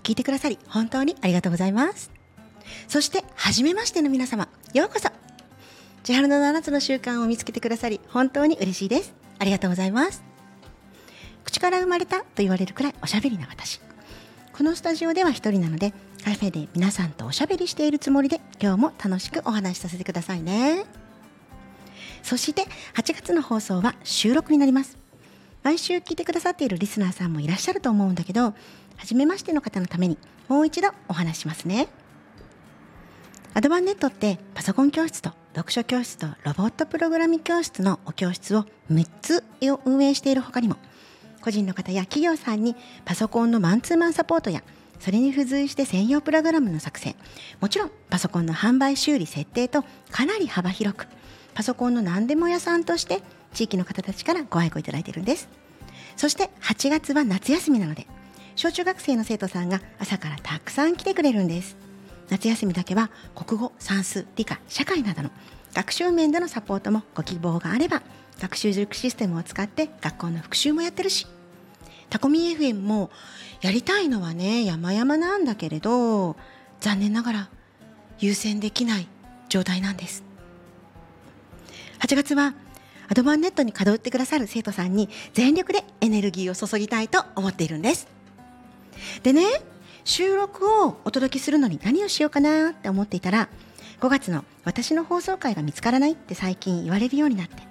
聞いてくださり本当にありがとうございます。そして初めましての皆様ようこそ。千春の七つの習慣を見つけてくださり本当に嬉しいです。ありがとうございます。口から生まれたと言われるくらいおしゃべりな私。このスタジオでは一人なのでカフェで皆さんとおしゃべりしているつもりで今日も楽しくお話しさせてくださいね。そして8月の放送は収録になります。毎週聞いてくださっているリスナーさんもいらっしゃると思うんだけど初めましての方のためにもう一度お話しますね。アドバンネットってパソコン教室と読書教室とロボットプログラミング教室のお教室を6つを運営している他にも個人の方や企業さんにパソコンのマンツーマンサポートやそれに付随して専用プログラムの作成もちろんパソコンの販売修理設定とかなり幅広くパソコンの何でも屋さんとして地域の方たちからご愛顧いただいているんです。そして8月は夏休みなので小中学生の生徒さんが朝からたくさん来てくれるんです。夏休みだけは国語算数理科社会などの学習面でのサポートもご希望があれば学習塾システムを使って学校の復習もやってるし。タコミ FM もやりたいのはね山々なんだけれど残念ながら優先できない状態なんです。8月はアドバンネットに通ってくださる生徒さんに全力でエネルギーを注ぎたいと思っているんです。でね収録をお届けするのに何をしようかなって思っていたら5月の私の放送回が見つからないって最近言われるようになって。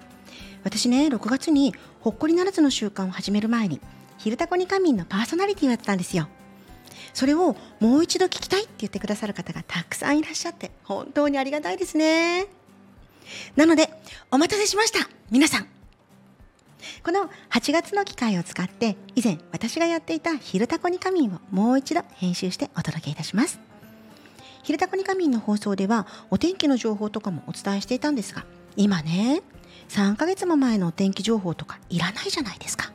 私ね6月にほっこり7つの習慣を始める前に「昼タコに仮眠」のパーソナリティをやってたんですよ。それをもう一度聞きたいって言ってくださる方がたくさんいらっしゃって本当にありがたいですね。なのでお待たせしました。皆さん。この8月の機会を使って以前私がやっていた「昼タコに仮眠」をもう一度編集してお届けいたします「昼タコに仮眠」の放送ではお天気の情報とかもお伝えしていたんですが今ね3ヶ月も前のお天気情報とかいらないじゃないですか。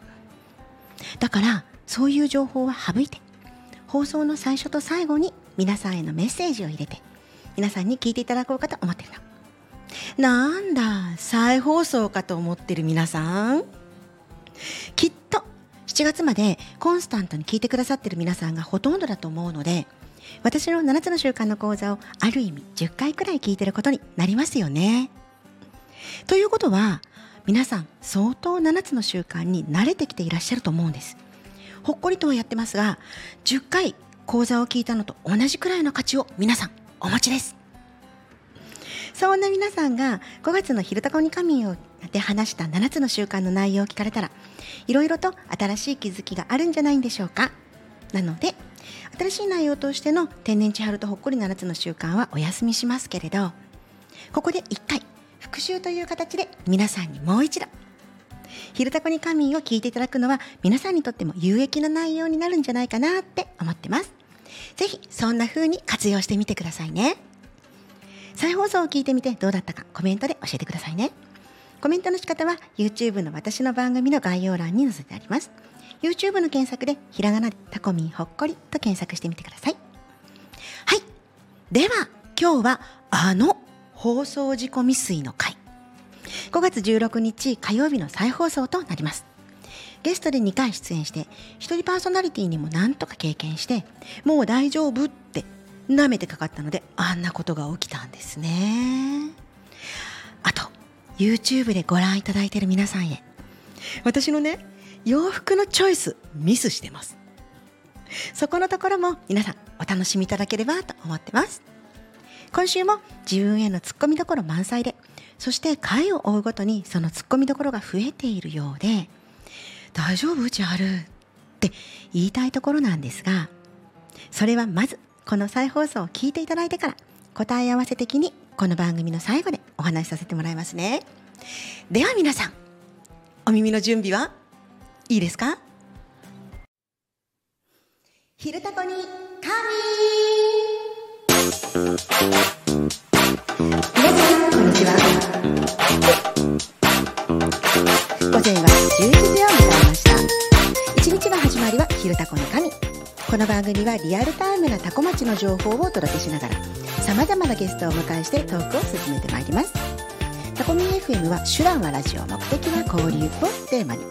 だからそういう情報は省いて放送の最初と最後に皆さんへのメッセージを入れて皆さんに聞いていただこうかと思ってるの。なんだ再放送かと思ってる皆さん。7月までコンスタントに聞いてくださってる皆さんがほとんどだと思うので私の7つの習慣の講座をある意味10回くらい聞いてることになりますよね。ということは皆さん相当7つの習慣に慣れてきていらっしゃると思うんです。ほっこりとはやってますが10回講座を聞いたのと同じくらいの価値を皆さんお持ちです。そんな皆さんが5月の「昼タコに仮眠」で話した7つの習慣の内容を聞かれたらいろいろと新しい気づきがあるんじゃないんでしょうか。なので新しい内容としての「天然千春とほっこり7つの習慣」はお休みしますけれどここで1回復習という形で皆さんにもう一度「昼タコに仮眠」を聞いていただくのは皆さんにとっても有益な内容になるんじゃないかなって思ってます。ぜひそんな風に活用してみてくださいね。再放送を聞いてみてどうだったかコメントで教えてくださいね。コメントの仕方は YouTube の私の番組の概要欄に載せてあります。YouTube の検索でひらがなでタコミンほっこりと検索してみてください。はい。では今日はあの放送事故未遂の回5月16日火曜日の再放送となります。ゲストで2回出演して一人パーソナリティにも何とか経験してもう大丈夫って舐めてかかったのであんなことが起きたんですね。あと YouTube でご覧いただいている皆さんへ。私のね洋服のチョイスミスしてます。そこのところも皆さんお楽しみいただければと思ってます。今週も自分へのツッコミどころ満載でそして回を追うごとにそのツッコミどころが増えているようで大丈夫千春って言いたいところなんですがそれはまずこの再放送を聞いていただいてから答え合わせ的にこの番組の最後でお話しさせてもらいますね。では皆さんお耳の準備は？いいですか？昼タコに神！皆さんこんにちは。午前は11時を迎えました。一日の始まりは昼タコに神。この番組はリアルタイムなタコ町の情報をお届けしながら様々なゲストをお迎えしてトークを進めてまいります。タコミン FM は手段はラジオ目的は交流をテーマに。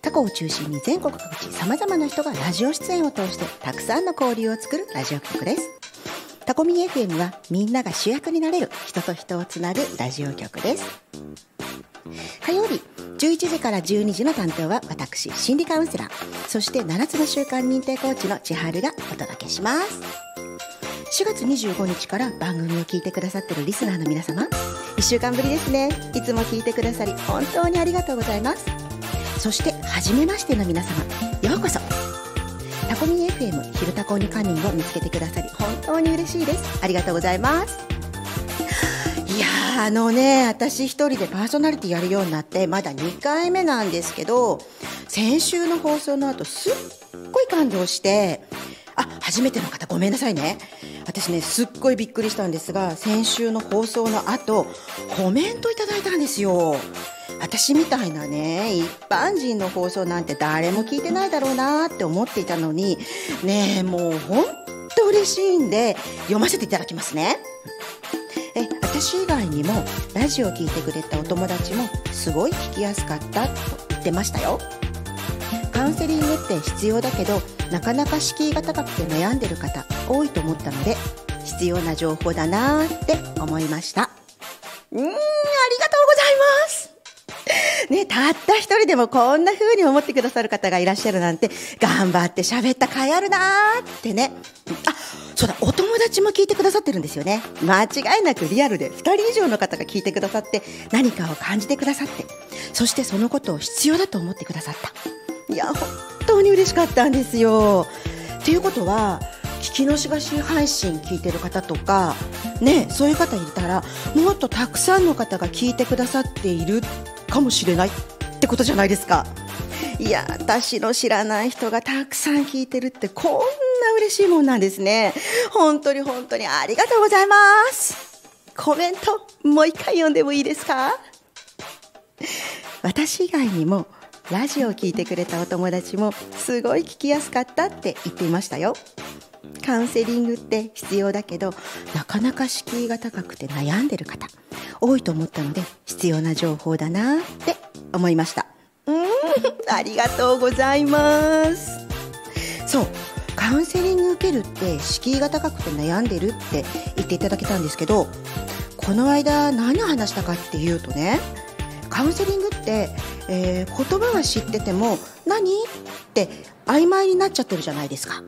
タコを中心に全国各地様々な人がラジオ出演を通してたくさんの交流を作るラジオ局です。タコミン FM はみんなが主役になれる人と人をつなぐラジオ局です。火曜日11時から12時の担当は私心理カウンセラー。そして7つの習慣認定コーチの千春がお届けします。4月25日から番組を聞いてくださってるリスナーの皆様。1週間ぶりですね。いつも聞いてくださり本当にありがとうございます。そして初めましての皆様。ようこそ。タコミン FM 昼タコにカニンを見つけてくださり本当に嬉しいです。ありがとうございます。あのね私一人でパーソナリティやるようになってまだ2回目なんですけど先週の放送の後すっごい感動してあ初めての方ごめんなさいね。私ねすっごいびっくりしたんですが先週の放送の後コメントいただいたんですよ。私みたいなね一般人の放送なんて誰も聞いてないだろうなって思っていたのにねもうほんと嬉しいんで読ませていただきますね。私以外にもラジオを聴いてくれたお友達もすごい聞きやすかったと言ってましたよ。カウンセリングって必要だけどなかなか敷居が高くて悩んでる方多いと思ったので必要な情報だなーって思いました。うーんありがとうございます。ね、たった一人でもこんな風に思ってくださる方がいらっしゃるなんて頑張って喋った甲斐あるなってね。あそうだお友達も聞いてくださってるんですよね。間違いなくリアルで2人以上の方が聞いてくださって何かを感じてくださってそしてそのことを必要だと思ってくださった。いや本当に嬉しかったんですよ。っていうことは聞き逃し配信聞いてる方とかねそういう方いたらもっとたくさんの方が聞いてくださっているかもしれないってことじゃないですか。いや私の知らない人がたくさん聞いてるってこんな嬉しいもんなんですね。本当に本当にありがとうございます。コメントもう一回読んでもいいですか？私以外にもラジオを聞いてくれたお友達もすごい聞きやすかったって言っていましたよ。カウンセリングって必要だけどなかなか敷居が高くて悩んでる方多いと思ったので必要な情報だなって思いました。うーんありがとうございます。そうカウンセリング受けるって敷居が高くて悩んでるって言っていただけたんですけどこの間何を話したかっていうとねカウンセリングって、えー言葉は知ってても何って曖昧になっちゃってるじゃないですか。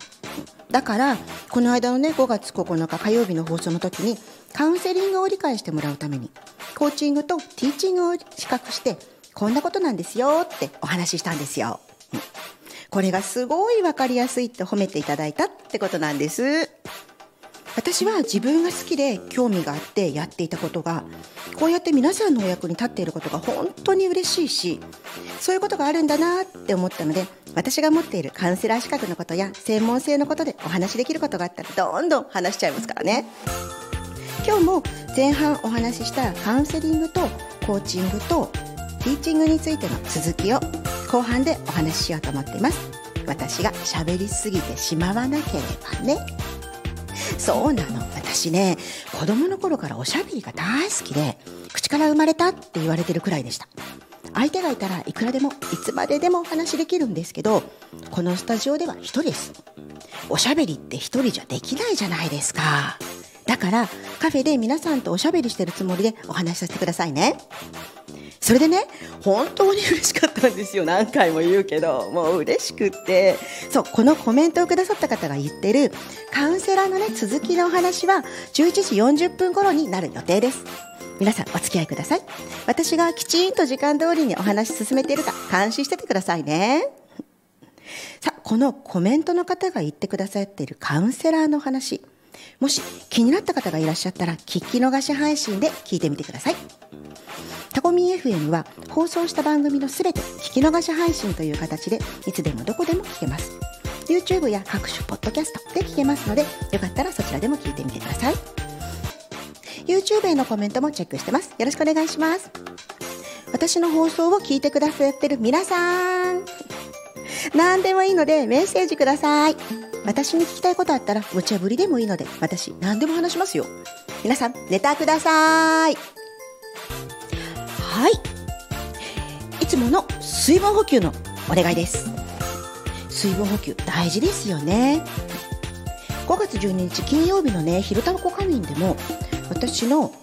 だからこの間のね5月9日火曜日の放送の時にカウンセリングを理解してもらうためにコーチングとティーチングを比較してこんなことなんですよってお話ししたんですよ。これがすごい分かりやすいって褒めていただいたってことなんです。私は自分が好きで興味があってやっていたことがこうやって皆さんのお役に立っていることが本当に嬉しいしそういうことがあるんだなって思ったので私が持っているカウンセラー資格のことや専門性のことでお話しできることがあったらどんどん話しちゃいますからね。今日も前半お話ししたカウンセリングとコーチングとティーチングについての続きを後半でお話ししようと思っています。私が喋りすぎてしまわなければね。そうなの。私ね子供の頃からおしゃべりが大好きで口から生まれたって言われてるくらいでした。相手がいたらいくらでもいつまででもお話できるんですけどこのスタジオでは一人です。おしゃべりって一人じゃできないじゃないですか。だからカフェで皆さんとおしゃべりしてるつもりでお話しさせてくださいね。それでね本当に嬉しかったんですよ。何回も言うけどもう嬉しくって。そうこのコメントをくださった方が言ってるカウンセラーのね続きのお話は11時40分頃になる予定です。皆さんお付き合いください。私がきちんと時間通りにお話し進めているか監視しててくださいね。さあこのコメントの方が言ってくださっているカウンセラーの話。もし気になった方がいらっしゃったら聞き逃し配信で聞いてみてください。タコミン FM は放送した番組のすべて聞き逃し配信という形でいつでもどこでも聞けます。YouTube や各種ポッドキャストで聞けますのでよかったらそちらでも聞いてみてください。YouTube へのコメントもチェックしてます。よろしくお願いします。私の放送を聞いてくださってる皆さん何でもいいのでメッセージください。私に聞きたいことあったら無茶ぶりでもいいので私何でも話しますよ。皆さんネタください。はい。いつもの水分補給のお願いです。水分補給大事ですよね。5月12日金曜日のね昼タバコ仮眠でも私の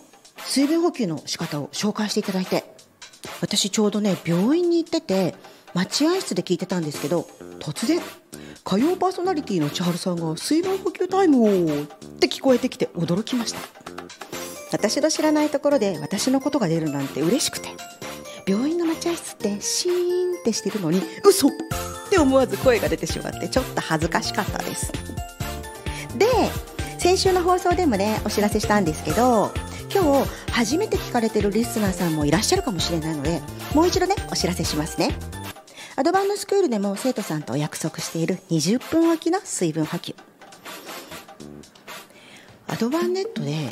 水分補給の仕方を紹介していただいて私ちょうどね病院に行ってて待合室で聞いてたんですけど突然火曜パーソナリティの千春さんが水分補給タイムをって聞こえてきて驚きました。私の知らないところで私のことが出るなんて嬉しくて。病院の待合室ってシーンってしてるのに嘘って思わず声が出てしまってちょっと恥ずかしかったです。で先週の放送でもねお知らせしたんですけど今日初めて聞かれてるリスナーさんもいらっしゃるかもしれないのでもう一度ねお知らせしますね。アドバンドスクールでも生徒さんとお約束している20分おきの水分補給。アドバンネットで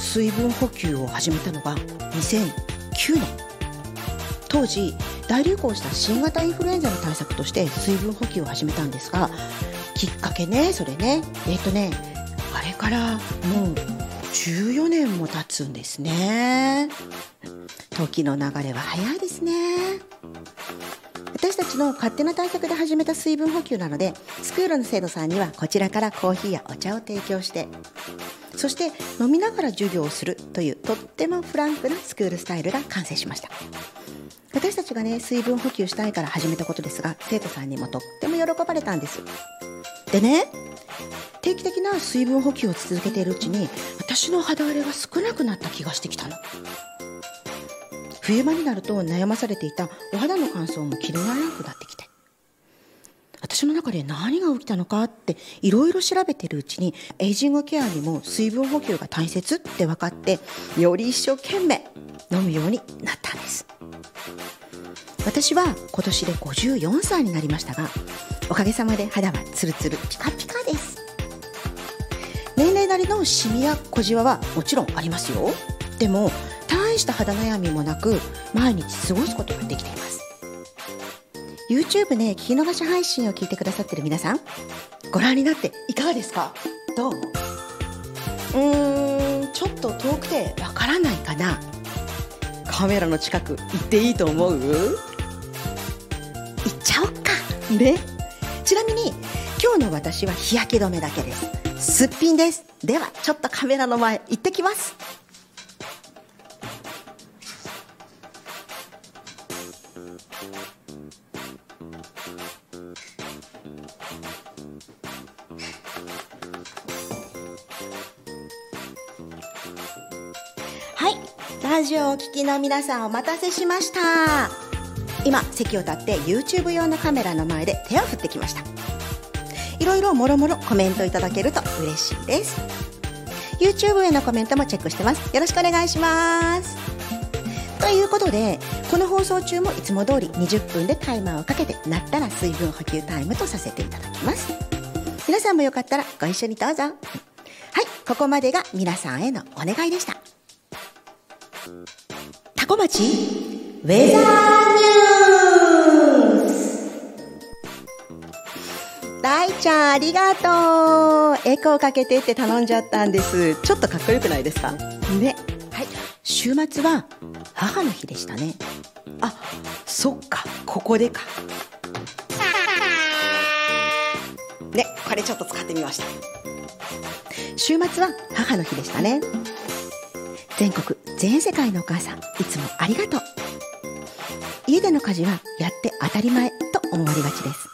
水分補給を始めたのが2009年。当時大流行した新型インフルエンザの対策として水分補給を始めたんですがきっかけねそれね。えっ、とねあれからもう14年も経つんですね。時の流れは早いですね。私たちの勝手な対策で始めた水分補給なのでスクールの生徒さんにはこちらからコーヒーやお茶を提供してそして飲みながら授業をするというとってもフランクなスクールスタイルが完成しました。私たちがね水分補給したいから始めたことですが生徒さんにもとっても喜ばれたんです。でね定期的な水分補給を続けているうちに私の肌荒れが少なくなった気がしてきたの。冬場になると悩まされていたお肌の乾燥も気にならなくなってきて。私の中で何が起きたのかっていろいろ調べてるうちにエイジングケアにも水分補給が大切って分かってより一生懸命飲むようになったんです。私は今年で54歳になりましたがおかげさまで肌はツルツルピカピカです。年齢なりのシミや小じわはもちろんありますよ。でも大した肌悩みもなく毎日過ごすことができています。YouTube で聞き逃し配信を聞いてくださってる皆さんご覧になっていかがですか？どう？うーんちょっと遠くてわからないかな。カメラの近く行っていいと思う？行っちゃおっか。ね。ちなみに今日の私は日焼け止めだけです。すっぴんです。ではちょっとカメラの前行ってきます。ラジオをお聞きの皆さんお待たせしました。今席を立って YouTube 用のカメラの前で手を振ってきました。いろいろもろもろコメントいただけると嬉しいです。YouTube へのコメントもチェックしてます。よろしくお願いします。ということでこの放送中もいつも通り20分でタイマーをかけてなったら水分補給タイムとさせていただきます。皆さんもよかったらご一緒にどうぞ。はいここまでが皆さんへのお願いでした。タコ町？ウェザーニュース大ちゃんありがとう。エコーかけてって頼んじゃったんです。ちょっとかっこよくないですか？ね。はい。週末は母の日でしたね。あそっか。ここでか。ねこれちょっと使ってみました。週末は母の日でしたね全国全世界のお母さんいつもありがとう。家での家事はやって当たり前と思われがちです。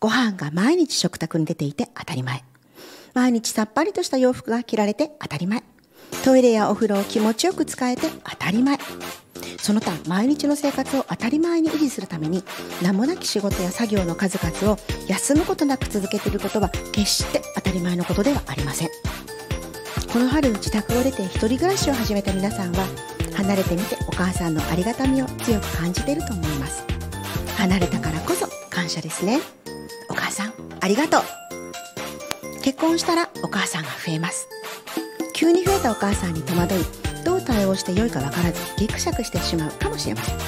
ご飯が毎日食卓に出ていて当たり前。毎日さっぱりとした洋服が着られて当たり前。トイレやお風呂を気持ちよく使えて当たり前。その他毎日の生活を当たり前に維持するために名もなき仕事や作業の数々を休むことなく続けていることは決して当たり前のことではありません。この春自宅を出て一人暮らしを始めた皆さんは離れてみてお母さんのありがたみを強く感じていると思います。離れたからこそ感謝ですね。お母さんありがとう。結婚したらお母さんが増えます。急に増えたお母さんに戸惑いどう対応してよいか分からずギクシャクしてしまうかもしれません。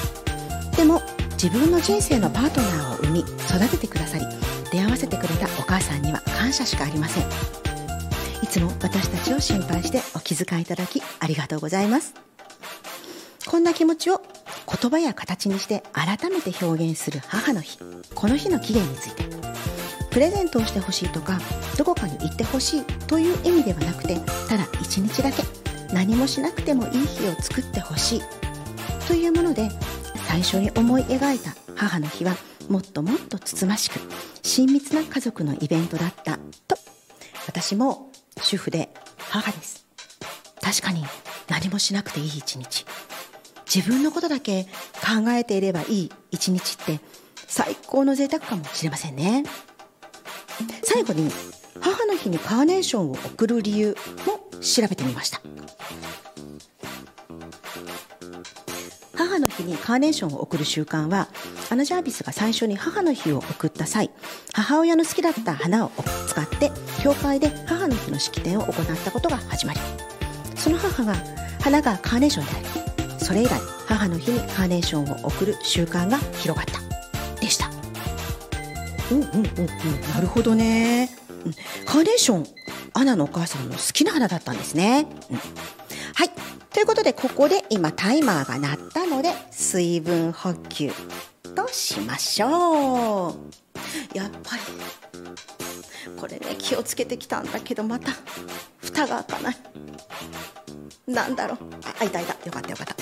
でも自分の人生のパートナーを産み育ててくださり出会わせてくれたお母さんには感謝しかありません。いつも私たちを心配してお気遣いいただきありがとうございます。こんな気持ちを言葉や形にして改めて表現する母の日この日の起源についてプレゼントをしてほしいとかどこかに行ってほしいという意味ではなくてただ一日だけ何もしなくてもいい日を作ってほしいというもので最初に思い描いた母の日はもっともっとつつましく親密な家族のイベントだったと私も主婦で母です。確かに何もしなくていい一日。自分のことだけ考えていればいい一日って最高の贅沢かもしれませんね。最後に母の日にカーネーションを贈る理由も調べてみました。母の日にカーネーションを贈る習慣はアナ・ジャービスが最初に母の日を贈った際母親の好きだった花を使って教会で母の日の式典を行ったことが始まりその母が花がカーネーションでありそれ以来母の日にカーネーションを贈る習慣が広がったでした。うんうんうんうん。なるほどね、うん、カーネーションアナのお母さんの好きな花だったんですね、うん、はいということでここで今タイマーが鳴ったので水分補給としましょう。やっぱりこれね気をつけてきたんだけどまた蓋が開かない。なんだろう。あ開いた。開いたよかった。よかった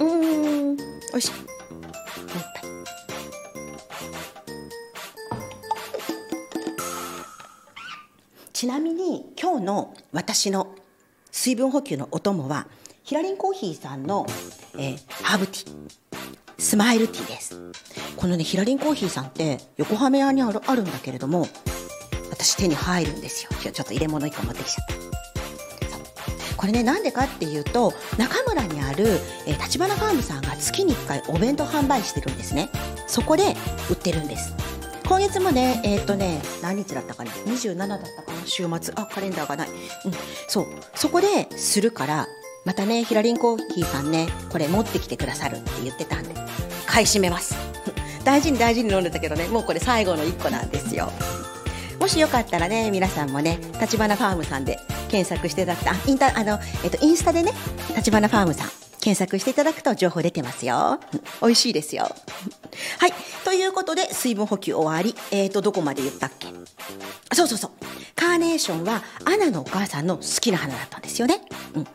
うん。おいしい。私の水分補給のお供はヒラリンコーヒーさんの、えーハーブティー。スマイルティーです。このねヒラリンコーヒーさんって横浜屋にあるあるんだけれども私手に入るんですよ。ちょちょっと入れ物1個持ってきちゃった。これねなんでかっていうと中村にあるえー立花ファームさんが月に1回お弁当販売してるんですね。そこで売ってるんです。今月もねえっ、とね何日だったかな？27だったかな？週末。あカレンダーがない、うん、そう。そこでするからまたねヒラリンコーヒーさんねこれ持ってきてくださるって言ってたんで買い占めます。大事に大事に飲んでたけどねもうこれ最後の1個なんですよ。もしよかったらね皆さんもね立花ファームさんで検索していただくとあインタあの、えっと、インスタでね立花ファームさん検索していただくと情報出てますよ。美味しいですよ。はい。ということで水分補給終わり。えっ、とどこまで言ったっけ？そうそうそう。カーネーションはアナのお母さんの好きな花だったんですよね。うん。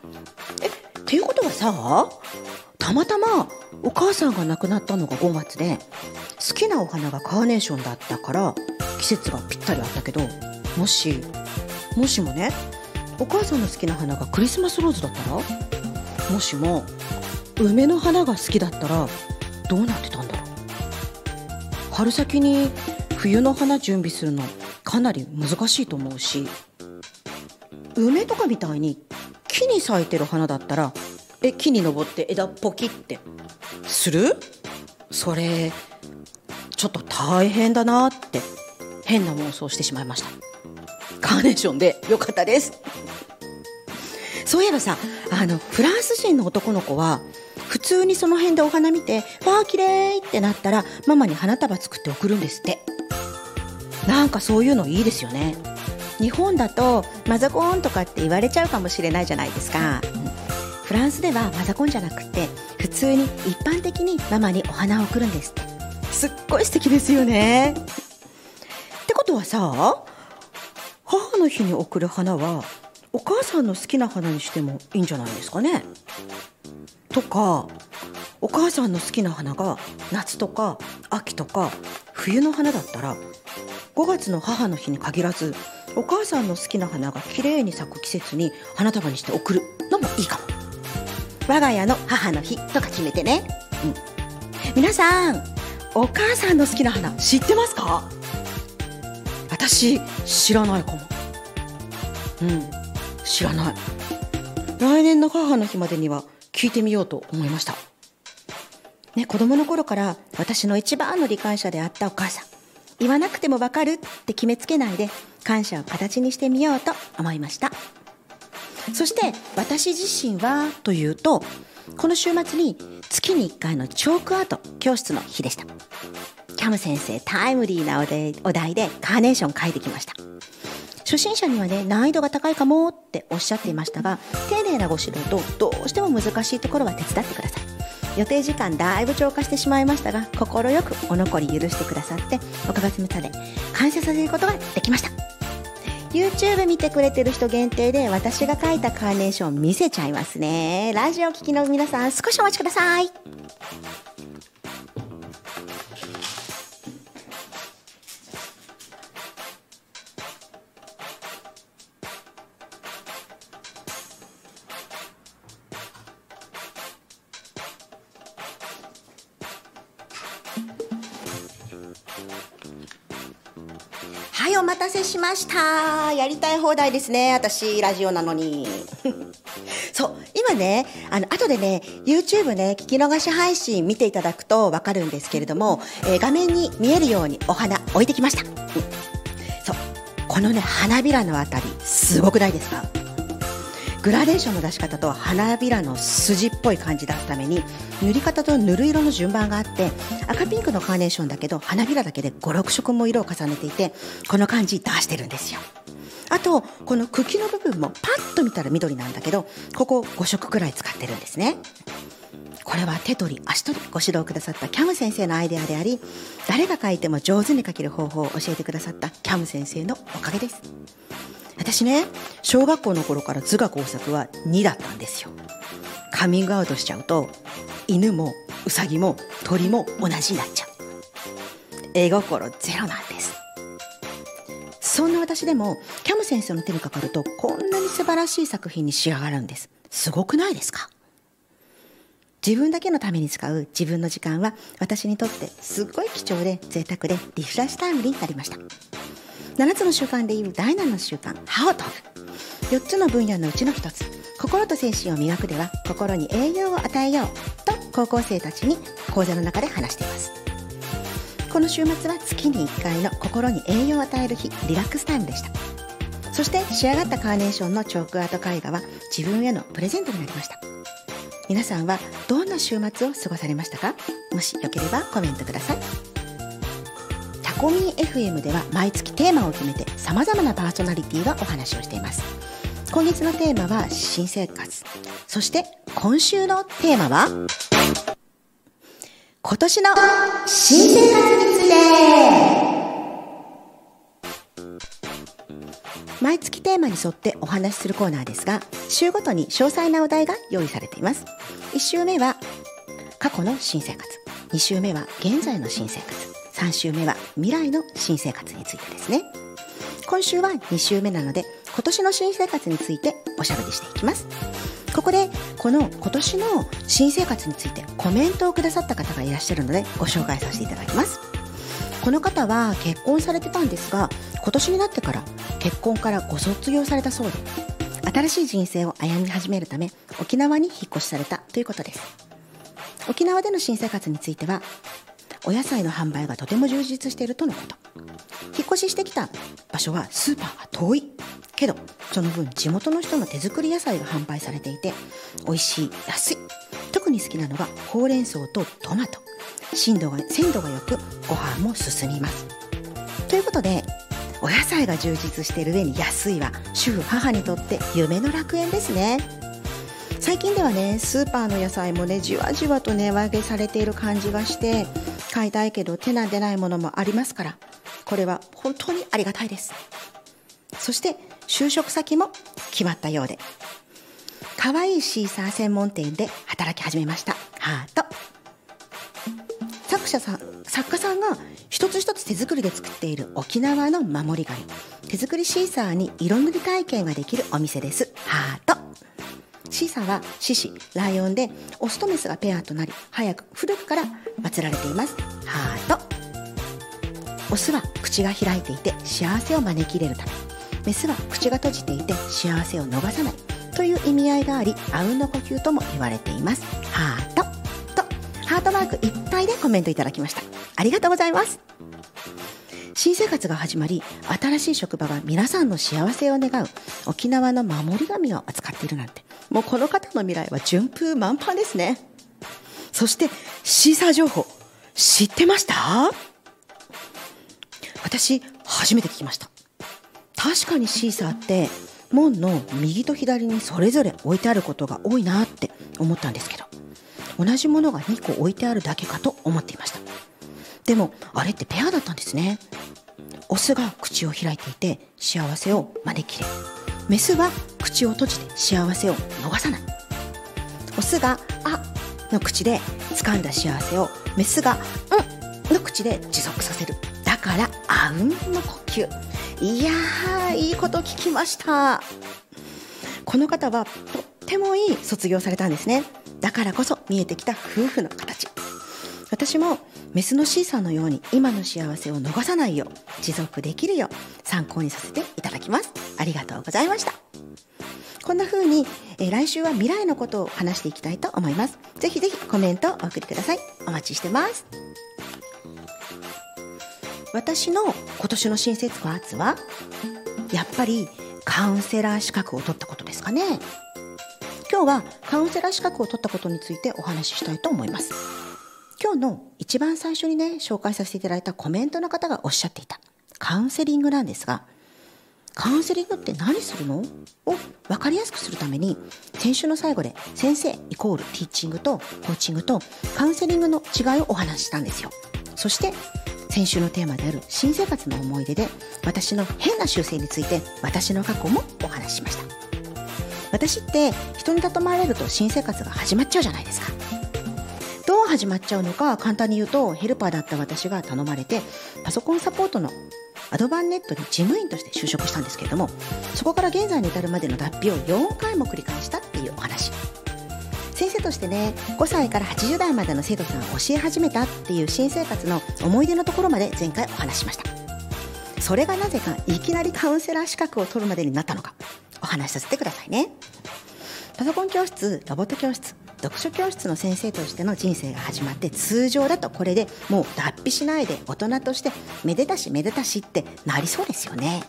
えっていうことはさたまたまお母さんが亡くなったのが5月で好きなお花がカーネーションだったから季節がぴったりあったけどもしもしもねお母さんの好きな花がクリスマスローズだったら？もしも梅の花が好きだったらどうなってたんだろう。春先に冬の花準備するのかなり難しいと思うし梅とかみたいに木に咲いてる花だったらえ木に登って枝ポキってする？それちょっと大変だなって変な妄想してしまいました。カーネーションでよかったです。そういえばさあのフランス人の男の子は普通にその辺でお花見て「わあ綺麗ってなったらママに花束作って送るんですって。なんかそういうのいいですよね。日本だとマザコンとかって言われちゃうかもしれないじゃないですか。フランスではマザコンじゃなくて普通に一般的にママにお花を送るんですって。すっごい素敵ですよね。ってことはさ母の日に贈る花はお母さんの好きな花にしてもいいんじゃないですかね？とかお母さんの好きな花が夏とか秋とか冬の花だったら5月の母の日に限らずお母さんの好きな花が綺麗に咲く季節に花束にして送る。のもいいかも。我が家の母の日とか決めてね、うん、皆さんお母さんの好きな花知ってますか？私知らないかも。うん。知らない。来年の母の日までには聞いてみようと思いました。ね、子供の頃から私の一番の理解者であったお母さん。言わなくてもわかるって決めつけないで感謝を形にしてみようと思いました。そして私自身はというとこの週末に月に1回のチョークアート教室の日でした。キャム先生タイムリーなお題お題でカーネーション描いてきました。初心者にはね難易度が高いかもっておっしゃっていましたが丁寧なご指導とどうしても難しいところは手伝ってください。予定時間だいぶ超過してしまいましたが快くお残り許してくださっておかげさまで完成させることができました。YouTube 見てくれてる人限定で私が描いたカーネーション見せちゃいますね。ラジオ聴きの皆さん少しお待ちください。お待たせしました。やりたい放題ですね。私、ラジオなのに。そう、今ね、あの、後でね、YouTube ね、聞き逃し配信見ていただくと分かるんですけれども、えー画面に見えるようにお花置いてきました。うんそう、このね、花びらのあたり、すごくないですかグラデーションの出し方と花びらの筋っぽい感じ出すために塗り方と塗る色の順番があって赤ピンクのカーネーションだけど花びらだけで56色も色を重ねていてこの感じ出してるんですよ。あとこの茎の部分もパッと見たら緑なんだけどここ5色くらい使ってるんですね。これは手取り足取りご指導くださったキャム先生のアイデアであり誰が描いても上手に描ける方法を教えてくださったキャム先生のおかげです。私ね小学校の頃から図画工作は2だったんですよ。カミングアウトしちゃうと犬もウサギも鳥も同じになっちゃう。絵心ゼロなんです。そんな私でもキャム先生の手にかかるとこんなに素晴らしい作品に仕上がるんです。すごくないですか？自分だけのために使う自分の時間は私にとってすっごい貴重で贅沢でリフレッシュタイムになりました。7つの習慣でいう第7の習慣歯を研ぐ。4つの分野のうちの1つ。心と精神を磨くでは心に栄養を与えようと高校生たちに講座の中で話しています。この週末は月に1回の心に栄養を与える日リラックスタイムでした。そして仕上がったカーネーションのチョークアート絵画は自分へのプレゼントになりました。皆さんはどんな週末を過ごされましたか？もしよければコメントください。コミン FM では毎月テーマを決めて様々なパーソナリティがお話をしています。今月のテーマは新生活。そして今週のテーマは今年の新生活について。毎月テーマに沿ってお話しするコーナーですが週ごとに詳細なお題が用意されています。1週目は過去の新生活。2週目は現在の新生活。3週目は未来の新生活についてですね。今週は2週目なので今年の新生活についておしゃべりしていきます。ここでこの今年の新生活についてコメントをくださった方がいらっしゃるのでご紹介させていただきます。この方は結婚されてたんですが今年になってから結婚からご卒業されたそうで新しい人生を歩み始めるため沖縄に引っ越しされたということです。沖縄での新生活についてはお野菜の販売がとても充実しているとのこと。引っ越ししてきた場所はスーパーが遠い。けどその分地元の人の手作り野菜が販売されていて美味しい安い。特に好きなのがほうれん草とトマト。鮮度が鮮度が良くご飯も進みます。ということでお野菜が充実している上に安いは主婦母にとって夢の楽園ですね。最近ではねスーパーの野菜もねじわじわと値上げされている感じがして買いたいけど手が出ないものもありますからこれは本当にありがたいです。そして就職先も決まったようで。可愛いいシーサー専門店で働き始めました。ハート。作者さん作家さんが一つ一つ手作りで作っている沖縄の守り神。手作りシーサーに色塗り体験ができるお店です。ハート。シーサーは獅子ライオンでオスとメスがペアとなり早く古くから祀られています。ハート。オスは口が開いていて幸せを招き入れるためメスは口が閉じていて幸せを逃さないという意味合いがありあうんの呼吸とも言われています。ハート。とハートマークいっぱいでコメントいただきました。ありがとうございます。新生活が始まり新しい職場が皆さんの幸せを願う沖縄の守り神を扱っているなんて。もうこの方の未来は順風満帆ですね。そしてシーサー情報知ってました？私初めて聞きました。確かにシーサーって門の右と左にそれぞれ置いてあることが多いなって思ったんですけど同じものが2個置いてあるだけかと思っていました。でもあれってペアだったんですね。オスが口を開いていて幸せを招きれメスは口を閉じて幸せを逃さない。オスが「あ」の口で掴んだ幸せをメスが「うん」の口で持続させる。だから「あうん」の呼吸。いやーいいこと聞きました。この方はとってもいい卒業されたんですね。だからこそ見えてきた夫婦の形。私もメスのシーサーのように今の幸せを逃さないよう持続できるよう参考にさせていただきます。ありがとうございました。こんな風に、えー来週は未来のことを話していきたいと思います。ぜひぜひコメントをお送りください。お待ちしてます。私の今年の新生活はやっぱりカウンセラー資格を取ったことですかね。今日はカウンセラー資格を取ったことについてお話ししたいと思います。今日の一番最初にね紹介させていただいたコメントの方がおっしゃっていた。カウンセリングなんですがカウンセリングって何するの？を分かりやすくするために先週の最後で先生イコールティーチングとコーチングとカウンセリングの違いをお話ししたんですよ。そして先週のテーマである新生活の思い出で私の変な習性について私の過去もお話ししました。私って人に頼まれると新生活が始まっちゃうじゃないですか。どう始まっちゃうのか簡単に言うとヘルパーだった私が頼まれてパソコンサポートのアドバンネットに事務員として就職したんですけれどもそこから現在に至るまでの脱皮を4回も繰り返したっていうお話。先生としてね5歳から80代までの生徒さんを教え始めたっていう新生活の思い出のところまで前回お話しました。それがなぜかいきなりカウンセラー資格を取るまでになったのかお話しさせてくださいね。パソコン教室ロボット教室読書教室の先生としての人生が始まって通常だとこれでもう脱皮しないで大人としてめでたしめでたしってなりそうですよね。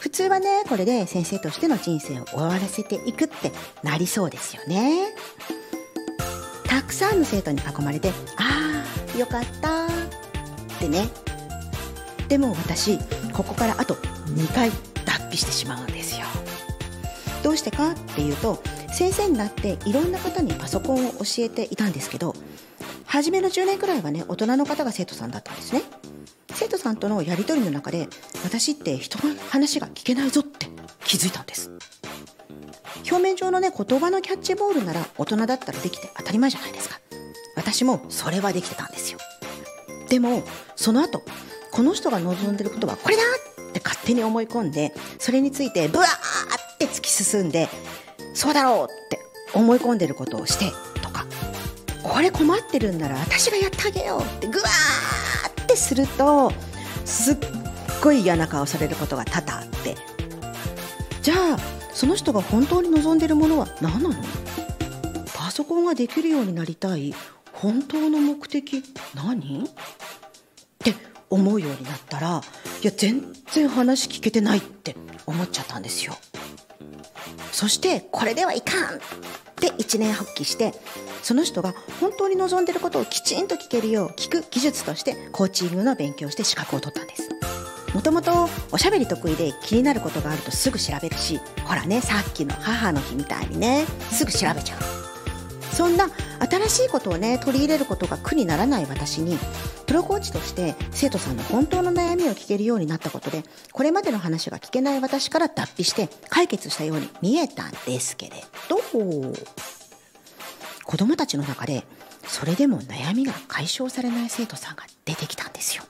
普通はねこれで先生としての人生を終わらせていくってなりそうですよね。たくさんの生徒に囲まれてああよかったってね。でも私ここからあと2回脱皮してしまうんですよ。どうしてかっていうと先生になっていろんな方にパソコンを教えていたんですけど初めの10年くらいはね大人の方が生徒さんだったんですね。生徒さんとのやり取りの中で私って人の話が聞けないぞって気づいたんです。表面上のね言葉のキャッチボールなら大人だったらできて当たり前じゃないですか。私もそれはできてたんですよ。でもその後この人が望んでることはこれだって勝手に思い込んでそれについてブワーって突き進んでそうだろうって思い込んでることをしてとかこれ困ってるんなら私がやってあげようってグワーってするとすっごい嫌な顔されることが多々あって。じゃあその人が本当に望んでるものは何なの？パソコンができるようになりたい。本当の目的何？って思うようになったらいや全然話聞けてないって思っちゃったんですよ。そしてこれではいかんって一年発起してその人が本当に望んでることをきちんと聞けるよう聞く技術としてコーチングの勉強をして資格を取ったんです。もともとおしゃべり得意で気になることがあるとすぐ調べるしほらねさっきの母の日みたいにねすぐ調べちゃう。そんな新しいことをね取り入れることが苦にならない私にプロコーチとして生徒さんの本当の悩みを聞けるようになったことでこれまでの話が聞けない私から脱皮して解決したように見えたんですけれど子供たちの中でそれでも悩みが解消されない生徒さんが出てきたんですよ。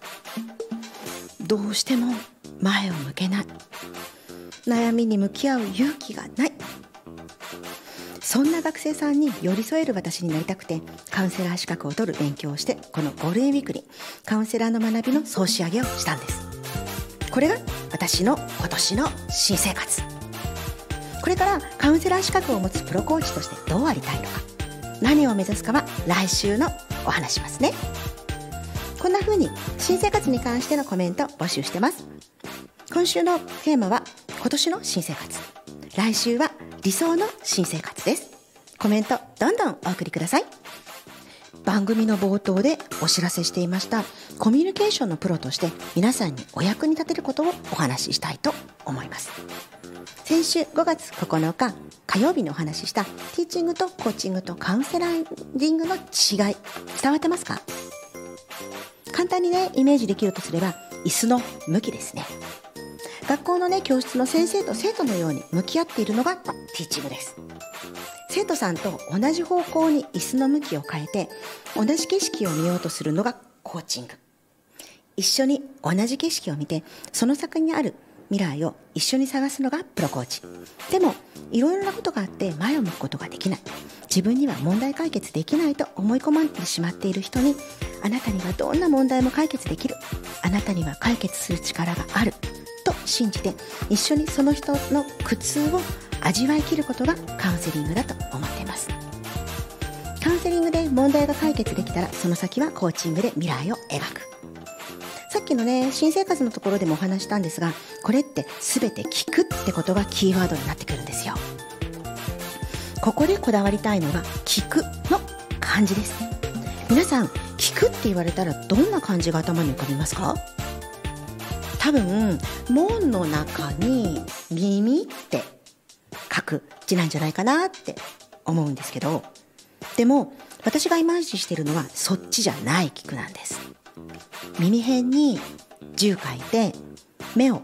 どうしても前を向けない。悩みに向き合う勇気がない。そんな学生さんに寄り添える私になりたくてカウンセラー資格を取る勉強をしてこのゴールデンウィークにカウンセラーの学びの総仕上げをしたんです。これが私の今年の新生活。これからカウンセラー資格を持つプロコーチとしてどうありたいのか。何を目指すかは来週のお話しますね。こんな風に新生活に関してのコメント募集してます。今週のテーマは今年の新生活。来週は理想の新生活です。コメントどんどんお送りください。番組の冒頭でお知らせしていましたコミュニケーションのプロとして皆さんにお役に立てることをお話ししたいと思います。先週5月9日火曜日にお話ししたティーチングとコーチングとカウンセラリングの違い伝わってますか？簡単にねイメージできるとすれば椅子の向きですね。学校のね教室の先生と生徒のように向き合っているのがティーチングです。生徒さんと同じ方向に椅子の向きを変えて同じ景色を見ようとするのがコーチング。一緒に同じ景色を見てその先にある未来を一緒に探すのがプロコーチ。でもいろいろなことがあって前を向くことができない。自分には問題解決できないと思い込まれてしまっている人にあなたにはどんな問題も解決できる。あなたには解決する力がある。と信じて一緒にその人の苦痛を味わい切ることがカウンセリングだと思っています。カウンセリングで問題が解決できたらその先はコーチングで未来を描く。さっきのね新生活のところでもお話したんですがこれって全て聞くってことがキーワードになってくるんですよ。ここでこだわりたいのが聞くの漢字です皆さん聞くって言われたらどんな漢字が頭に浮かびますか？多分門の中に耳って書く字なんじゃないかなって思うんですけどでも私がイメージしてるのはそっちじゃない聞くなんです。耳辺に10書いて目を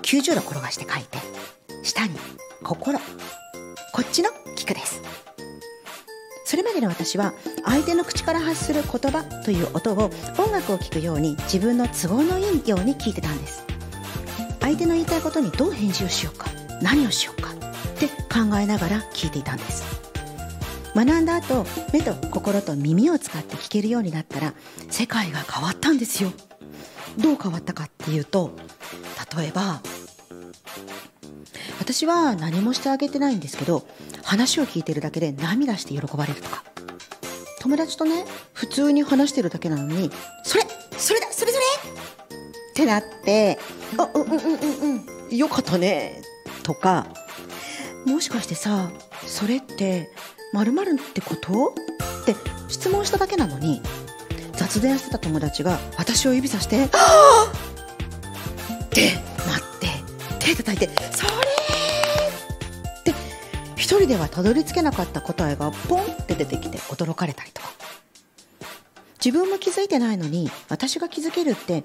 90度転がして書いて下に心こっちの聞くです。それまでの私は相手の口から発する言葉という音を音楽を聴くように自分の都合のいいように聞いてたんです。相手の言いたいことにどう返事をしようか何をしようかって考えながら聞いていたんです。学んだ後目と心と耳を使って聞けるようになったら世界が変わったんですよ。どう変わったかっていうと例えば私は何もしてあげてないんですけど話を聞いてるだけで涙して喜ばれるとか友達とね普通に話してるだけなのにそれそれだそれそれってなってあうんうんうんうんうんよかったねとかもしかしてさそれって〇〇ってこと？って質問しただけなのに雑談してた友達が私を指さして「はあ!」ってなって手叩いて「それ!」って一人ではたどり着けなかった答えがポンって出てきて驚かれたりとか。自分も気づいてないのに私が気づけるって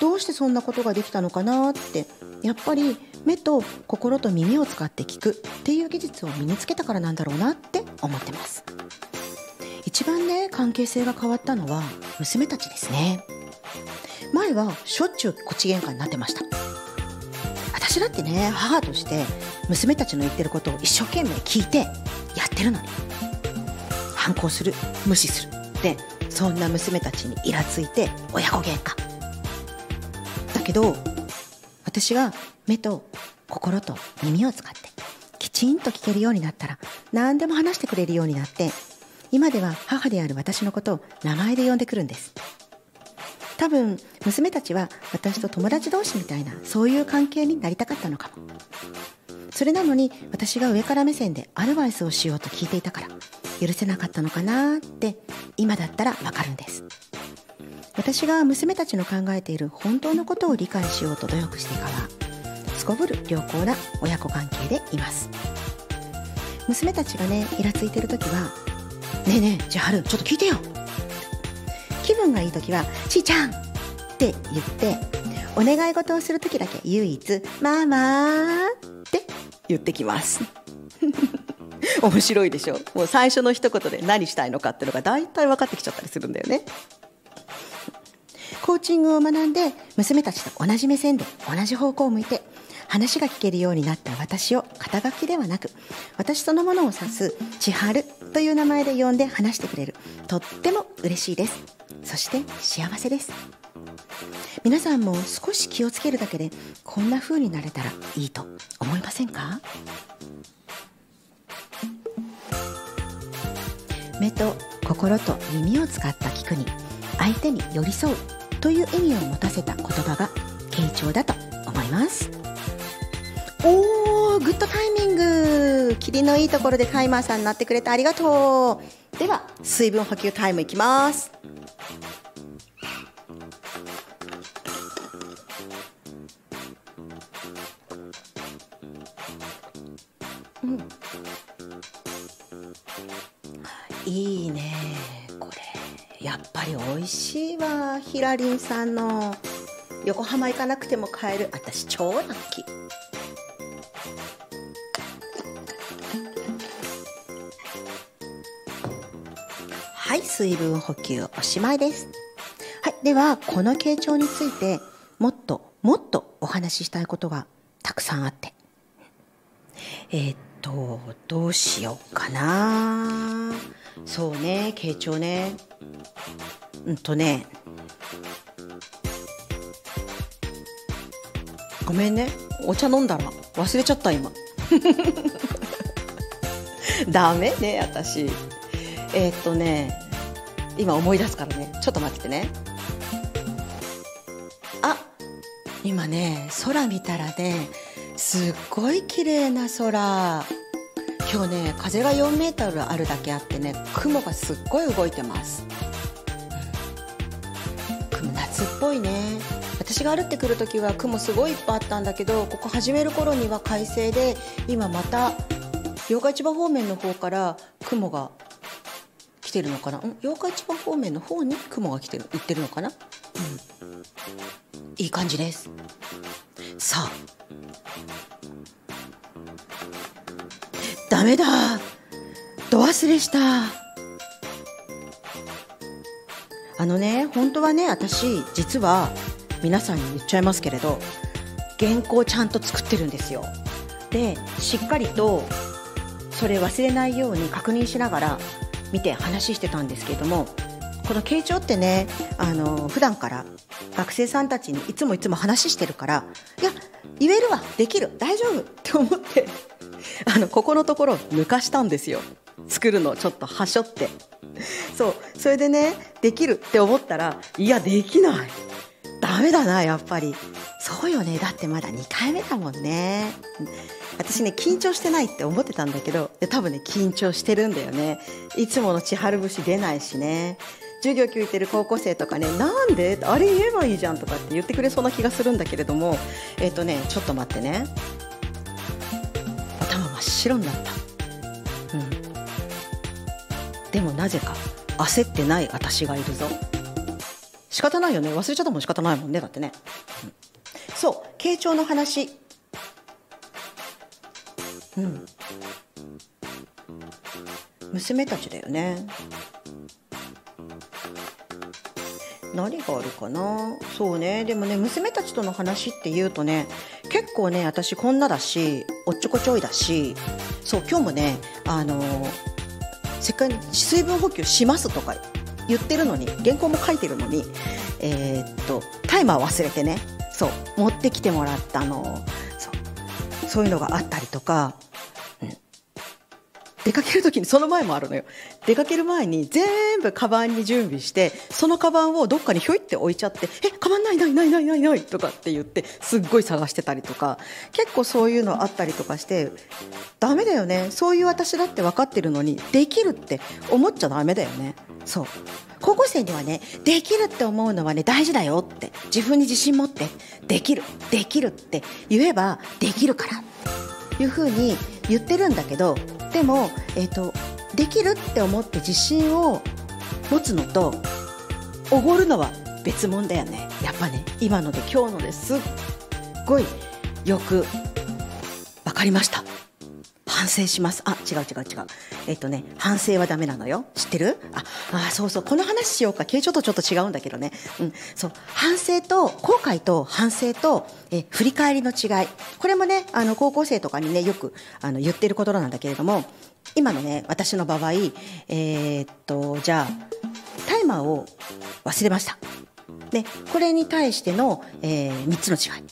どうしてそんなことができたのかなってやっぱり目と心と耳を使って聞くっていう技術を身につけたからなんだろうなって思ってます。一番ね関係性が変わったのは娘たちですね。前はしょっちゅうこっち喧嘩になってました。私だってね母として娘たちの言ってることを一生懸命聞いてやってるのに。反抗する。無視する。でそんな娘たちにイラついて親子喧嘩。だけど私が目と心と耳を使ってきちんと聞けるようになったら何でも話してくれるようになって今では母である私のことを名前で呼んでくるんです。多分娘たちは私と友達同士みたいなそういう関係になりたかったのかも。それなのに私が上から目線でアドバイスをしようと聞いていたから許せなかったのかなって今だったらわかるんです。私が娘たちの考えている本当のことを理解しようと努力してからすこぶる良好な親子関係でいます。娘たちがねイラついてる時は「ねえねえじゃあはるちょっと聞いてよ」気分がいい時は「ちーちゃん」って言ってお願い事をする時だけ唯一「ママ」って言ってきます。面白いでしょ？もう最初の一言で何したいのかっていうのが大体分かってきちゃったりするんだよね。コーチングを学んで娘たちと同じ目線で同じ方向を向いて話が聞けるようになった私を肩書きではなく私そのものを指す千春という名前で呼んで話してくれるとっても嬉しいです。そして幸せです。皆さんも少し気をつけるだけでこんな風になれたらいいと思いませんか？目と心と耳を使った聞くに相手に寄り添うという意味を持たせた言葉が傾聴だと思います。おーグッドタイミング。霧のいいところでタイマーさんになってくれてありがとう。では水分補給タイムいきます。いいね。これ。やっぱり美味しいわ。ヒラリンさんの。横浜行かなくても買える。私超ラッキー。水分補給おしまいです。はいではこの傾聴についてもっともっとお話ししたいことがたくさんあって。えーっとどうしようかな。そうね傾聴ね。うんとね。ごめんね。お茶飲んだら忘れちゃった今。ダメね私。えーっとね。今思い出すからね。ちょっと待っててね。あ今ね空見たらねすっごい綺麗な空。今日ね風が4メートルあるだけあってね雲がすっごい動いてます、うん夏っぽいね。私が歩ってくる時は雲すごいいっぱいあったんだけどここ始める頃には快晴で今また八日市場方面の方から雲が来てるのかな？ん八日市場方面の方に雲が来てる行ってるのかな、うん、いい感じです。さあ。ダメだ。ど忘れした。あのね本当はね私実は皆さんに言っちゃいますけれど原稿ちゃんと作ってるんですよ。でしっかりとそれ忘れないように確認しながら見て話してたんですけれどもこの傾聴ってねあの普段から学生さんたちにいつもいつも話してるからいや言えるわできる大丈夫って思って あのここのところ抜かしたんですよ。作るのちょっとはしょって。そうそれでねできるって思ったらいやできない。ダメだなやっぱり。そうよね。だってまだ2回目だもんね。私ね緊張してないって思ってたんだけど多分ね緊張してるんだよね。いつもの千春節出ないしね。授業聞いてる高校生とかねなんで？あれ言えばいいじゃんとかって言ってくれそうな気がするんだけれども。えっ、とねちょっと待ってね。頭真っ白になった。うん。でもなぜか焦ってない私がいるぞ。仕方ないよね。忘れちゃったもん仕方ないもんねだってね、うん。そう傾聴の話。うん。娘たちだよね。何があるかな？そうね。でもね娘たちとの話っていうとね結構ね私こんなだしおっちょこちょいだしそう今日もねあのせっかく水分補給しますとか言ってるのに原稿も書いてるのにえーっとタイマー忘れてねそう持ってきてもらったの。そういうのがあったりとか、出かける時にその前もあるのよ。出かける前に全部カバンに準備してそのカバンをどっかにひょいって置いちゃって「えカバンないないないないないない」とかって言ってすっごい探してたりとか。結構そういうのあったりとかしてダメだよね。そういう私だって分かってるのにできるって思っちゃダメだよね。そう。高校生にはねできるって思うのはね大事だよって。自分に自信持って。できる。できるって言えばできるから。いうふうに言ってるんだけどでも、えー、とできるって思って自信を持つのとおごるのは別物だよね。やっぱね今ので今日のですっごいよく分かりました。反省します。あ違う違う違う。えっ、とね反省はダメなのよ。知ってる？ああそうそう。この話しようか。形状とちょっと違うんだけどね。うん。そう。反省と後悔と反省とえ振り返りの違い。これもねあの高校生とかにねよくあの言ってることなんだけれども今のね私の場合えーっとじゃあタイマーを忘れました。でこれに対しての、え3つの違い、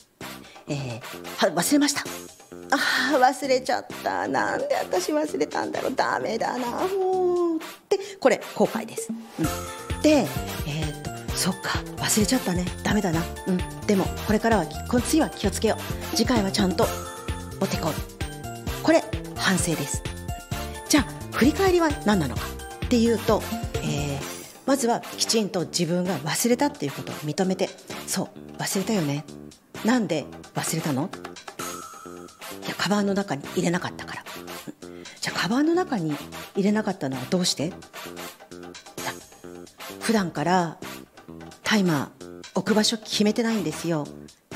えー忘れました。あー忘れちゃった。なんで私忘れたんだろう。ダメだな。もうでこれ後悔です、うん、でえーっとそっか忘れちゃったね。ダメだな。うん。でもこれからはこの次は気をつけよう。次回はちゃんと持ってこう。これ反省です。じゃあ振り返りは何なのかっていうと、えーまずはきちんと自分が忘れたっていうことを認めて。そう忘れたよね。なんで忘れたの？カバンの中に入れなかったから。じゃあカバンの中に入れなかったのはどうして？普段からタイマー置く場所決めてないんですよ。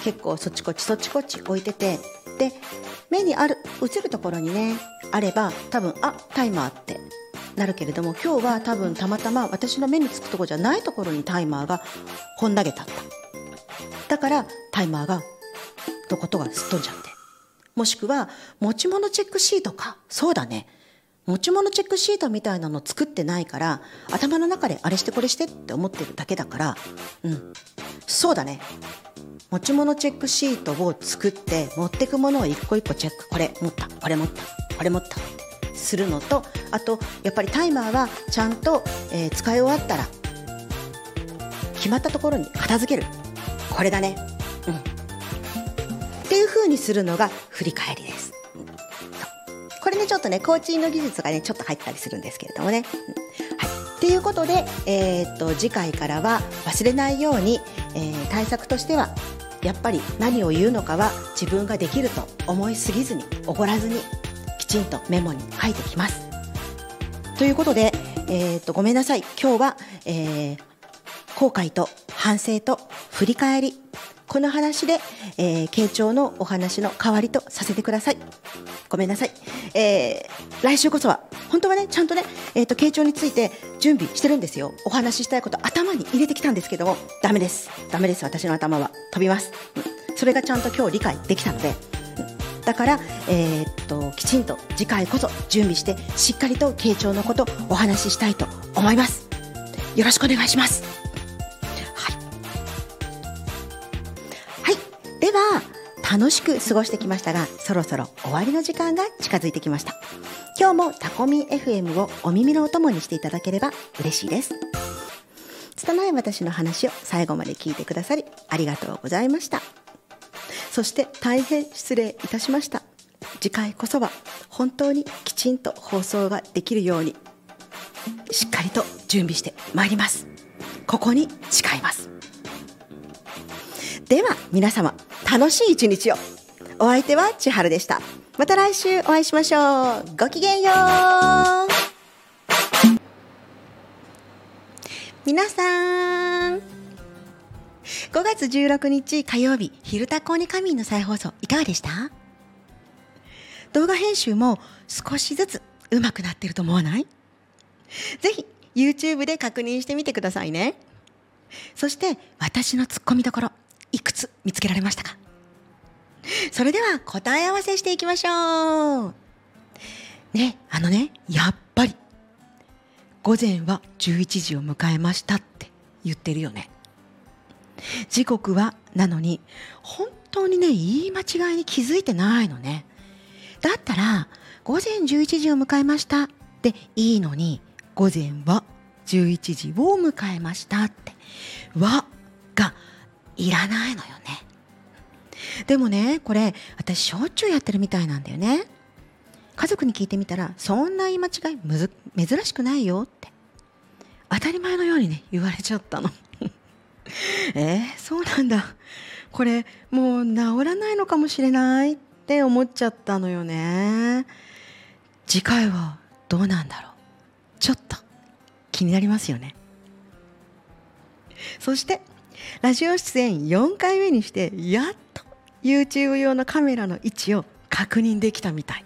結構そっちこっちそっちこっち置いてて。で目にある映るところにねあれば多分あタイマーってなるけれども今日は多分たまたま私の目につくとこじゃないところにタイマーがほん投げたった。だからタイマーがのことがすっ飛んじゃって。もしくは持ち物チェックシートか。そうだね。持ち物チェックシートみたいなの作ってないから頭の中であれしてこれしてって思ってるだけだから。うん。そうだね。持ち物チェックシートを作って持ってくものを一個一個チェック。これ持った。これ持った。これ持った。するのとあとやっぱりタイマーはちゃんと、えー使い終わったら決まったところに片付ける。これだね。っていう風にするのが振り返りです。これねちょっとねコーチング技術がねちょっと入ったりするんですけれどもね、はい。っていうことで、えーっと次回からは忘れないように、えー対策としてはやっぱり何を言うのかは自分ができると思いすぎずにおごらずにきちんとメモに書いてきます。ということで、えーっとごめんなさい。今日は、えー後悔と反省と振り返りこの話で、えー、傾聴のお話の代わりとさせてください。ごめんなさい、えー来週こそは本当はねちゃんとね、えー、と傾聴について準備してるんですよ。お話ししたいこと頭に入れてきたんですけどもダメです。ダメです。私の頭は。飛びます、うん。それがちゃんと今日理解できたので。うんだから、えーっときちんと次回こそ準備してしっかりと傾聴のことお話ししたいと思います。よろしくお願いします。では、楽しく過ごしてきましたが、そろそろ終わりの時間が近づいてきました。今日もタコミ FM をお耳のお供にしていただければ嬉しいです。拙い私の話を最後まで聞いてくださり、ありがとうございました。そして大変失礼いたしました。次回こそは本当にきちんと放送ができるように、しっかりと準備してまいります。ここに誓います。では皆様楽しい一日を。お相手は千春でした。また来週お会いしましょう。ごきげんよう。皆さん。5月16日火曜日昼タコに神の再放送いかがでした？動画編集も少しずつ上手くなってると思わない？ぜひ YouTube で確認してみてくださいね。そして私のツッコミどころ。いくつ見つけられましたか？それでは答え合わせしていきましょう。ねあのねやっぱり午前は11時を迎えましたって言ってるよね。時刻はなのに本当にね言い間違いに気づいてないのね。だったら午前11時を迎えましたでいいのに午前は11時を迎えましたって。はがいらないのよね。でもねこれ私しょっちゅうやってるみたいなんだよね。家族に聞いてみたらそんな言い間違いむず珍しくないよって。当たり前のようにね言われちゃったの。えー、そうなんだ。これもう治らないのかもしれないって思っちゃったのよね。次回はどうなんだろう。ちょっと気になりますよね。そしてラジオ出演4回目にしてやっと YouTube 用のカメラの位置を確認できたみたい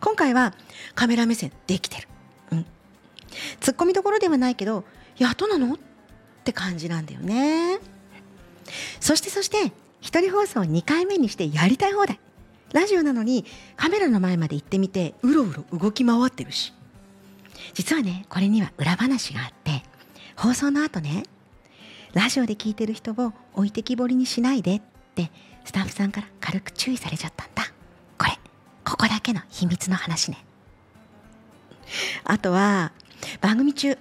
今回はカメラ目線できてる。うん。ツッコミどころではないけど、やっとなの？って感じなんだよね。そしてそして、一人放送2回目にしてやりたい放題。ラジオなのにカメラの前まで行ってみて、うろうろ動き回ってるし。実はね、これには裏話があって、放送の後ね、ラジオで聞いてる人を置いてきぼりにしないでってスタッフさんから軽く注意されちゃったんだ。これ、ここだけの秘密の話ね。あとは、番組中、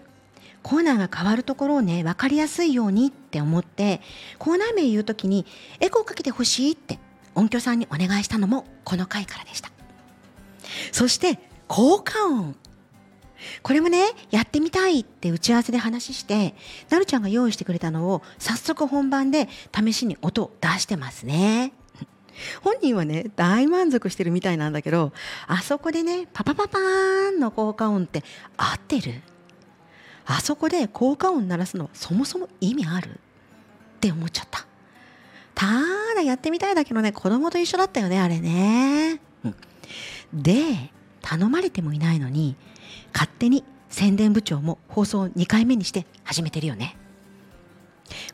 コーナーが変わるところをね、分かりやすいようにって思って、コーナー名言うときにエコーかけてほしいって音響さんにお願いしたのもこの回からでした。そして、効果音。これもね、やってみたいって打ち合わせで話して、なるちゃんが用意してくれたのを早速本番で試しに音を出してますね。本人はね、大満足してるみたいなんだけど、あそこでね、パパパパーンの効果音って合ってる？あそこで効果音鳴らすのはそもそも意味ある？って思っちゃった。ただやってみたいだけどね、子供と一緒だったよね、あれね。うんで、頼まれてもいないのに、勝手に宣伝部長も放送2回目にして始めてるよね。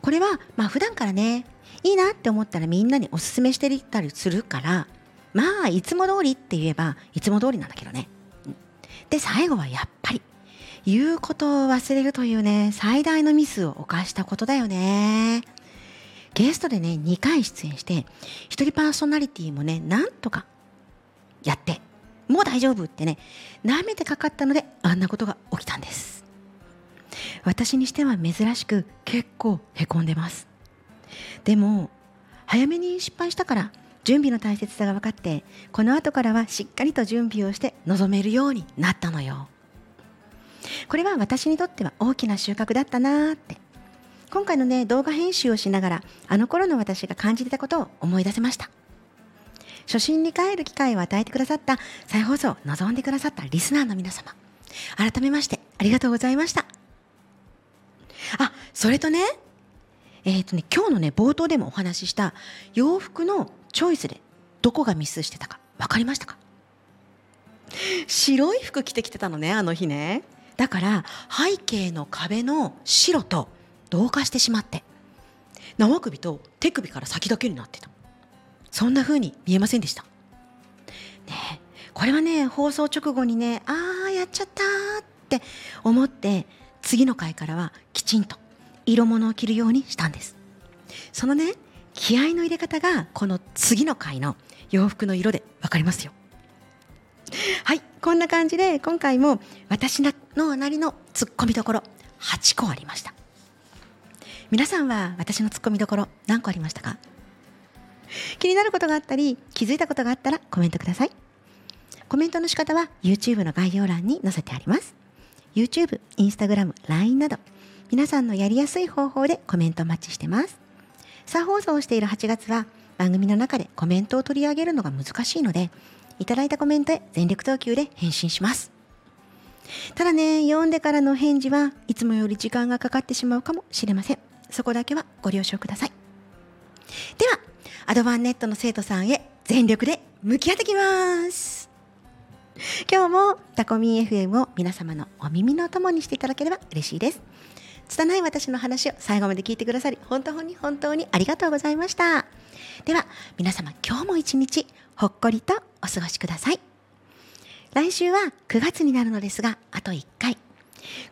これは、まあ普段からね、いいなって思ったらみんなにおすすめしてたりするから、まあいつも通りって言えばいつも通りなんだけどね。で、最後はやっぱり、言うことを忘れるというね、最大のミスを犯したことだよね。ゲストでね、2回出演して、一人パーソナリティもね、なんとかやって、もう大丈夫ってね、舐めてかかったので、あんなことが起きたんです。私にしては珍しく結構へこんでます。でも、早めに失敗したから、準備の大切さが分かって、この後からはしっかりと準備をして臨めるようになったのよ。これは私にとっては大きな収穫だったなーって。今回のね、動画編集をしながら、あの頃の私が感じてたことを思い出せました。初心に帰る機会を与えてくださった再放送を望んでくださったリスナーの皆様改めましてありがとうございました。あそれとねえっ、とね今日のね冒頭でもお話しした洋服のチョイスでどこがミスしてたか分かりましたか？白い服着てきてたのねあの日ね。だから背景の壁の白と同化してしまって縄首と手首から先だけになってた。そんな風に見えませんでした。ねこれはね、放送直後にね、あー、やっちゃったって思って、次の回からはきちんと色物を着るようにしたんです。そのね、気合の入れ方が、この次の回の洋服の色でわかりますよ。はい、こんな感じで、今回も私のなりのツッコミどころ8個ありました。皆さんは私のツッコミどころ何個ありましたか？気になることがあったり気づいたことがあったらコメントください。コメントの仕方は YouTube の概要欄に載せてあります。YouTube、Instagram、LINE など皆さんのやりやすい方法でコメントお待ちしてます。再放送をしている8月は番組の中でコメントを取り上げるのが難しいのでいただいたコメントへ全力投球で返信します。ただね読んでからの返事はいつもより時間がかかってしまうかもしれません。そこだけはご了承ください。ではアドバンネットの生徒さんへ全力で向き合ってきます。今日もタコミン FM を皆様のお耳のお供にしていただければ嬉しいです。拙い私の話を最後まで聞いてくださり本当に本当にありがとうございました。では皆様今日も一日ほっこりとお過ごしください。来週は9月になるのですがあと1回。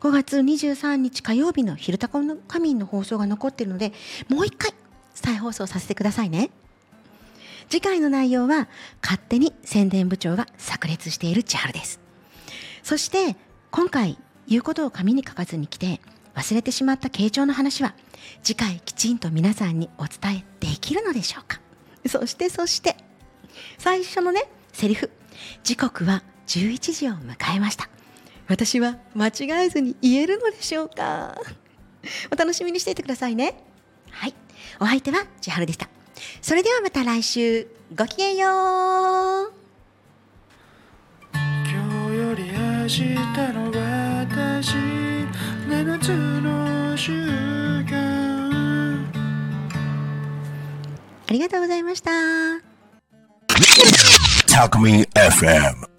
5月23日火曜日の「昼タコの仮眠」の放送が残っているのでもう1回再放送させてくださいね。次回の内容は勝手に宣伝部長が炸裂している千春です。そして今回言うことを紙に書かずに来て忘れてしまった傾聴の話は次回きちんと皆さんにお伝えできるのでしょうか。そしてそして最初のねセリフ。時刻は11時を迎えました。私は間違えずに言えるのでしょうか。お楽しみにしていてくださいね。はい。お相手は千春でした。それではまた来週。ごきげんよう。今日より明日の私7つの習慣ありがとうございました。Talk Me FM.